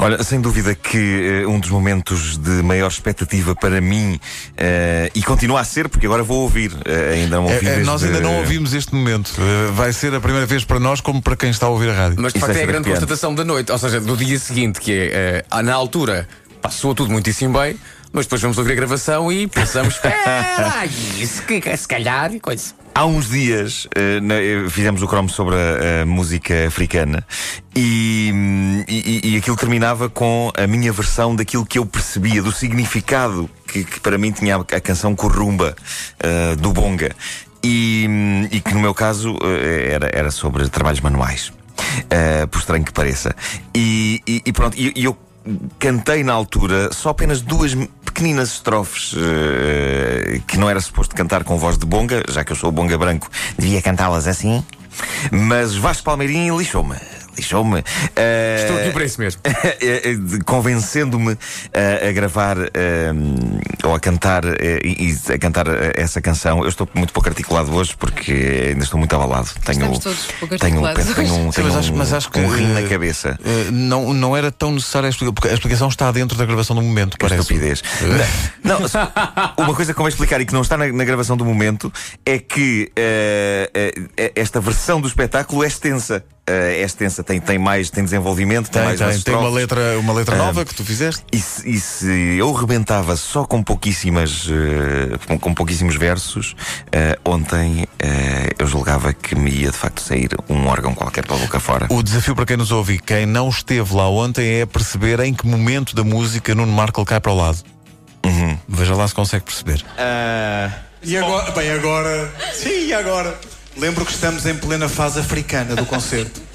Olha, sem dúvida que uh, um dos momentos de maior expectativa para mim, uh, e continua a ser, porque agora vou ouvir, uh, ainda não ouvi É, é, desde- nós ainda não ouvimos este momento. Uh, vai ser a primeira vez para nós, como para quem está a ouvir a rádio. Mas de Isso facto é é a grande constatação da noite, ou seja, do dia seguinte, que é eh, na altura passou tudo muitíssimo bem, mas depois vamos ouvir a gravação e pensamos, espera, isso que que se calhar e coisa. Há uns dias eh, na- eh, fizemos o cromo sobre a, a música africana e, e, e aquilo terminava com a minha versão daquilo que eu percebia, do significado que, que para mim tinha a, canção Corrumba eh, do Bonga. E, e que no meu caso era, era sobre trabalhos manuais. eh, por estranho que pareça. E, e- e pronto, e eu cantei na altura só apenas duas pequeninas estrofes eh, que não era suposto cantar com voz de bonga, já que eu sou bonga branco, devia cantá-las assim. Mas Vasco Palmeirinho lixou-me. Lixou-me. Eh, Estou aqui para isso mesmo. eh, de- convencendo-me eh, a gravar eh, ou a cantar eh, e a cantar eh, essa canção. Eu estou muito pouco articulado hoje porque ainda estou muito abalado. Tenho, Estamos todos pouco tenho, articulados tenho, um, tenho mas acho, um- mas acho que um rim na uh, cabeça. uh, não, não era tão necessária a explicação, porque a explicação está dentro da gravação do momento, Que parece. estupidez. Não, uma coisa que convém explicar e que não está na, na gravação do momento é que eh, eh, esta versão do espetáculo é extensa. Eh, é extensa, tem, tem mais, tem desenvolvimento, tem, Tem, mais tem, tem uma letra, uma letra nova que tu fizeste. E se, e se eu rebentava só com pouquíssimas eh, com, com pouquíssimos versos, eh, ontem eh, eu julgava que me ia de facto sair um órgão qualquer pela boca fora. O desafio para quem nos ouve e quem não esteve lá ontem é perceber em que momento da música Nuno Markle cai para o lado. Uhum. Veja lá se consegue perceber. Ah, E agora, bem, agora. Sim, e agora? Lembro que estamos em plena fase africana do concerto.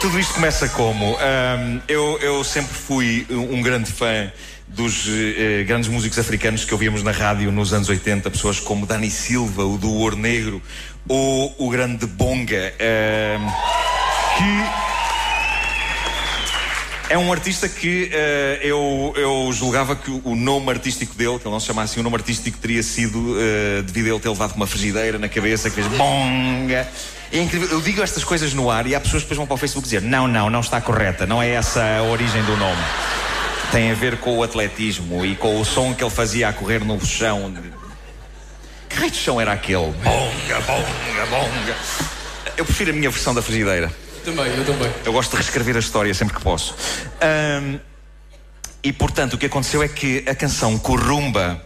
Tudo isto começa como? Ahm, eu, eu sempre fui um grande fã dos eh, grandes músicos africanos que ouvíamos na rádio nos anos 80, pessoas como Dani Silva, o do Ouro Negro, ou o grande Bonga, ahm, que é um artista que eh, eu, eu julgava que o nome artístico dele, que ele não se chama assim, o nome artístico teria sido eh, devido a ele ter levado uma frigideira na cabeça que fez bonga. É incrível, eu digo estas coisas no ar e há pessoas que depois vão para o Facebook dizer: não, não, não está correta, não é essa a origem do nome. Tem a ver com o atletismo e com o som que ele fazia a correr no chão. Que raio de chão era aquele? Bonga, bonga, bonga. Eu prefiro a minha versão da frigideira. Também, eu também. Eu gosto de reescrever a história sempre que posso. Ahm, e portanto, o que aconteceu é que a canção Corrumba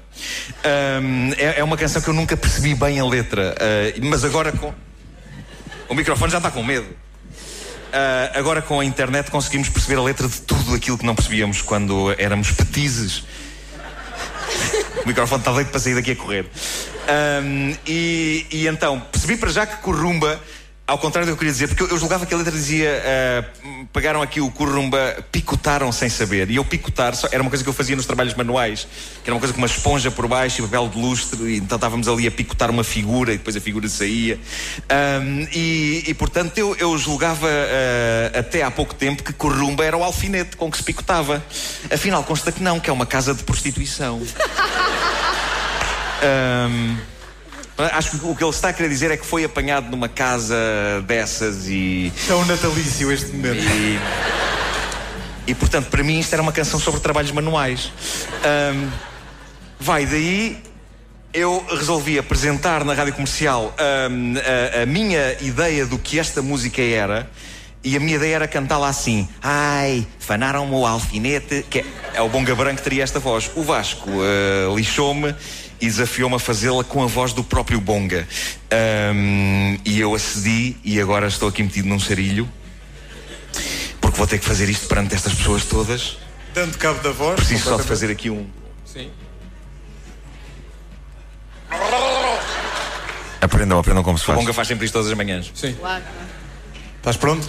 ahm, é, é uma canção que eu nunca percebi bem a letra. Ah, mas agora com. O microfone já está com medo. Ah, agora com a internet conseguimos perceber a letra de tudo aquilo que não percebíamos quando éramos petizes. O microfone está doido para sair daqui a correr. Ahm, e, e então, percebi para já que Corrumba, ao contrário do que eu queria dizer, porque eu, julgava que a letra dizia: ah, pegaram aqui o Corrumba, picotaram sem saber. E eu picotar só- era uma coisa que eu fazia nos trabalhos manuais, que era uma coisa com uma esponja por baixo e papel de lustre, e então estávamos ali a picotar uma figura e depois a figura saía. Ahm, e, e, portanto eu, eu julgava ah, até há pouco tempo que Corrumba era o alfinete com que se picotava. Afinal, consta que não, que é uma casa de prostituição. Ahm, acho que o que ele está a querer dizer é que foi apanhado numa casa dessas e. É um natalício este momento. E, e, portanto, para mim isto era uma canção sobre trabalhos manuais. Ahm, vai daí. Eu resolvi apresentar na rádio comercial ahm, a, a minha ideia do que esta música era. E a minha ideia era cantá-la assim: Ai, fanaram-me o alfinete. Que é, é o Bonga Branco que teria esta voz. O Vasco ah, lixou-me e desafiou-me a fazê-la com a voz do próprio Bonga. Ahm, e eu acedi e agora estou aqui metido num sarilho porque vou ter que fazer isto perante estas pessoas todas. Dando cabo da voz. Preciso só de fazer aqui um. Sim. Aprendam, aprendam como se O faz. Bonga faz sempre isto todas as manhãs. Sim. Claro. Estás pronto?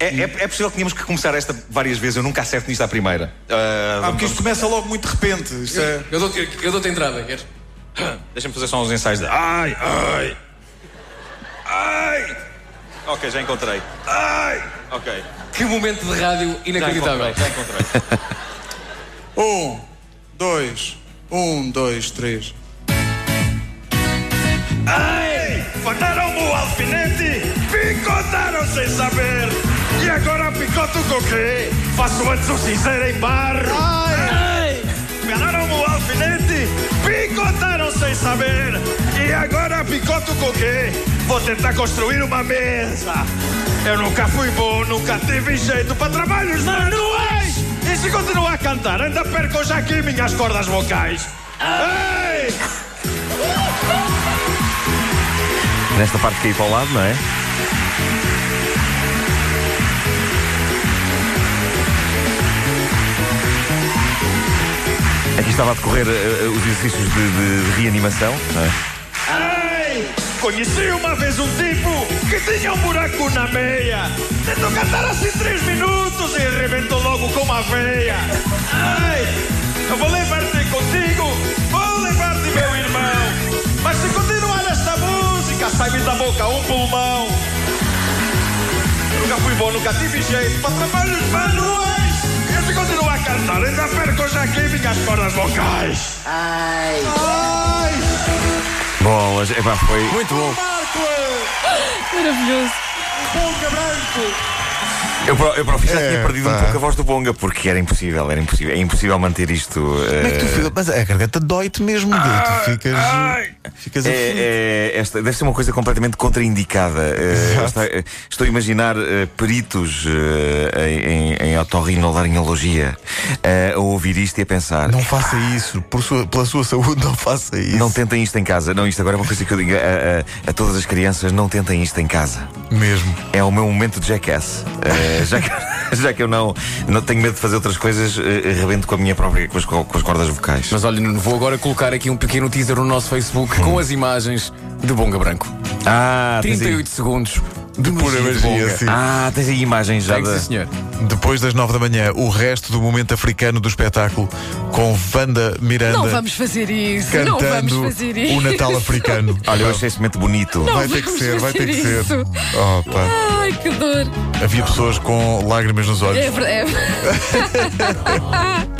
É, é, é possível que tínhamos que começar esta várias vezes. Eu nunca acerto nisto à primeira. Uh, Ah, vamos- porque isto começa logo muito de repente. Isto é... Eu dou-te eu dou-te a entrada, queres? Deixa-me fazer só uns ensaios de. Ai, ai. Ai. Ok, já encontrei. Ai. Ok. Que momento de rádio Já inacreditável. encontrei, já encontrei. Um, dois, um, dois, três. Ai! Faltaram o alfinete, picotaram sem saber. E agora picoto com o quê? Faço antes o cinzeiro em barro. Ai! Pegaram o alfinete, picotaram sem saber. E agora picoto com o quê? Vou tentar construir uma mesa. Eu nunca fui bom, nunca tive jeito para trabalhos manuais. E se continuar a cantar, ainda perco já aqui minhas cordas vocais. Ai! Nesta parte caí para o lado, não é? Estava a decorrer eh, os exercícios de, de- de reanimação, é? Ai, conheci uma vez um tipo que tinha um buraco na meia. Tentou cantar assim três minutos e arrebentou logo com uma veia. Ai, eu vou levar-te contigo, vou levar-te meu irmão. Mas se continuar esta música, sai-me da boca um pulmão. Nunca fui bom, nunca tive jeito para trabalhos manuais. E se continuar a cantar, ainda perco já aqui minhas cordas vocais. Bolas, epá, foi. Muito bom. Maravilhoso. Eu, pro- eu próprio já É, tinha perdido um pouco a voz do Bonga, porque era impossível, era impossível. É impossível manter isto. Como é que tu eh, fica- Mas a garganta dói-te mesmo, tu ficas. Ficas. É, é, esta deve ser uma coisa completamente contraindicada. Eh, Exato. está- eh, estou a imaginar eh, peritos eh, em, em, em otorrinolaringologia eh, a ouvir isto e a pensar. Não faça isso, por sua- pela sua saúde, não faça isso. Não tentem isto em casa. Não, isto agora é uma coisa que eu digo a, a- a todas as crianças: não tentem isto em casa. Mesmo. É o meu momento de jackass. Já, que, já que eu não, não tenho medo de fazer outras coisas, eh, rebento com a minha própria, com as, com as cordas vocais. Mas olha, vou agora colocar aqui um pequeno teaser no nosso Facebook com as imagens de Bonga Branco. Ah, tens aí, 38 segundos de Pura magia sim. ah, tens aí imagens já Tem que da. sim, senhor. Depois das nove da manhã, o resto do momento africano do espetáculo com Wanda Miranda Não vamos fazer isso. Não vamos cantando fazer isso. o Natal africano. Olha, eu achei esse momento bonito. Não vai ter que vamos ser, vai ter que fazer ser. isso. Oh, pá. Ai, que dor. Havia pessoas com lágrimas nos olhos. É verdade.